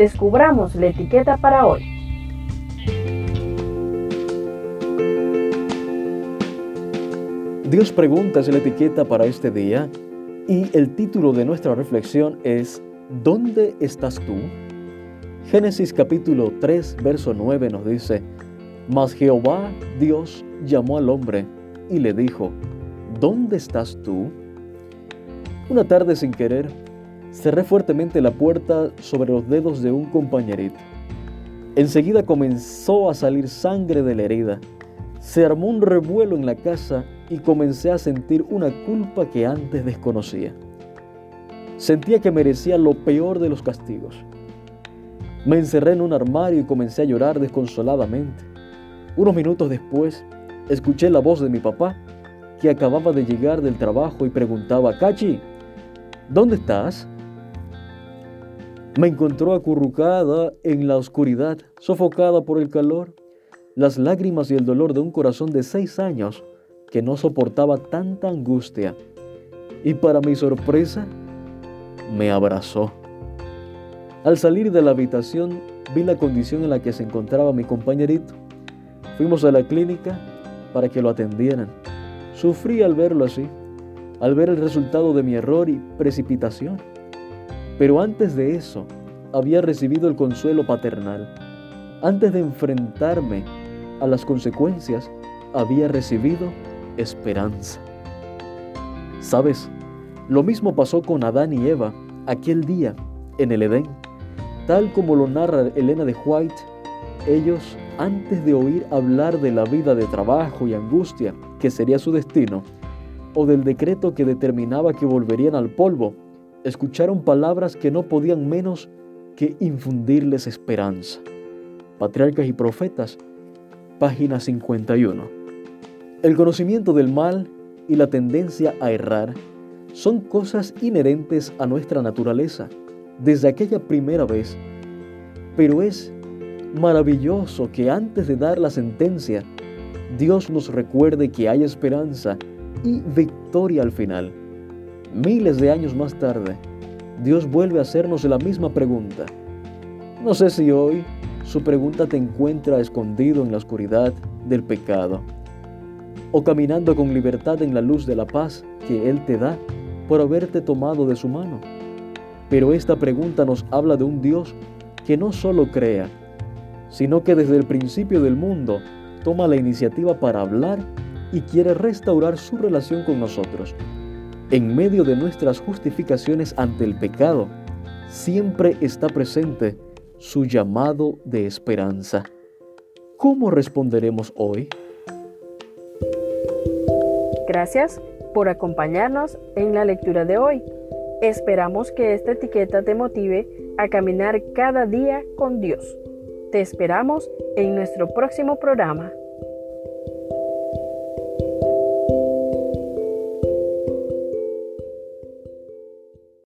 descubramos la etiqueta para hoy. Dios pregunta es la etiqueta para este día y el título de nuestra reflexión es ¿Dónde estás tú? Génesis capítulo 3, verso 9 nos dice, Mas Jehová Dios llamó al hombre y le dijo, ¿Dónde estás tú? Una tarde sin querer, cerré fuertemente la puerta sobre los dedos de un compañerito. Enseguida comenzó a salir sangre de la herida. Se armó un revuelo en la casa y comencé a sentir una culpa que antes desconocía. Sentía que merecía lo peor de los castigos. Me encerré en un armario y comencé a llorar desconsoladamente. Unos minutos después, escuché la voz de mi papá, que acababa de llegar del trabajo y preguntaba, Cachi, ¿dónde estás? Me encontró acurrucada en la oscuridad, sofocada por el calor, las lágrimas y el dolor de un corazón de seis años que no soportaba tanta angustia. Y para mi sorpresa, me abrazó. Al salir de la habitación vi la condición en la que se encontraba mi compañerito. Fuimos a la clínica para que lo atendieran. Sufrí al verlo así, al ver el resultado de mi error y precipitación. Pero antes de eso, había recibido el consuelo paternal. Antes de enfrentarme a las consecuencias, había recibido esperanza. ¿Sabes? Lo mismo pasó con Adán y Eva aquel día en el Edén. Tal como lo narra Elena de White, ellos, antes de oír hablar de la vida de trabajo y angustia que sería su destino, o del decreto que determinaba que volverían al polvo, escucharon palabras que no podían menos que infundirles esperanza. Patriarcas y Profetas, página 51. El conocimiento del mal y la tendencia a errar son cosas inherentes a nuestra naturaleza desde aquella primera vez, pero es maravilloso que antes de dar la sentencia, Dios nos recuerde que hay esperanza y victoria al final. Miles de años más tarde, Dios vuelve a hacernos la misma pregunta. No sé si hoy su pregunta te encuentra escondido en la oscuridad del pecado o caminando con libertad en la luz de la paz que Él te da por haberte tomado de su mano. Pero esta pregunta nos habla de un Dios que no solo crea, sino que desde el principio del mundo toma la iniciativa para hablar y quiere restaurar su relación con nosotros. En medio de nuestras justificaciones ante el pecado, siempre está presente su llamado de esperanza. ¿Cómo responderemos hoy? Gracias por acompañarnos en la lectura de hoy. Esperamos que esta etiqueta te motive a caminar cada día con Dios. Te esperamos en nuestro próximo programa.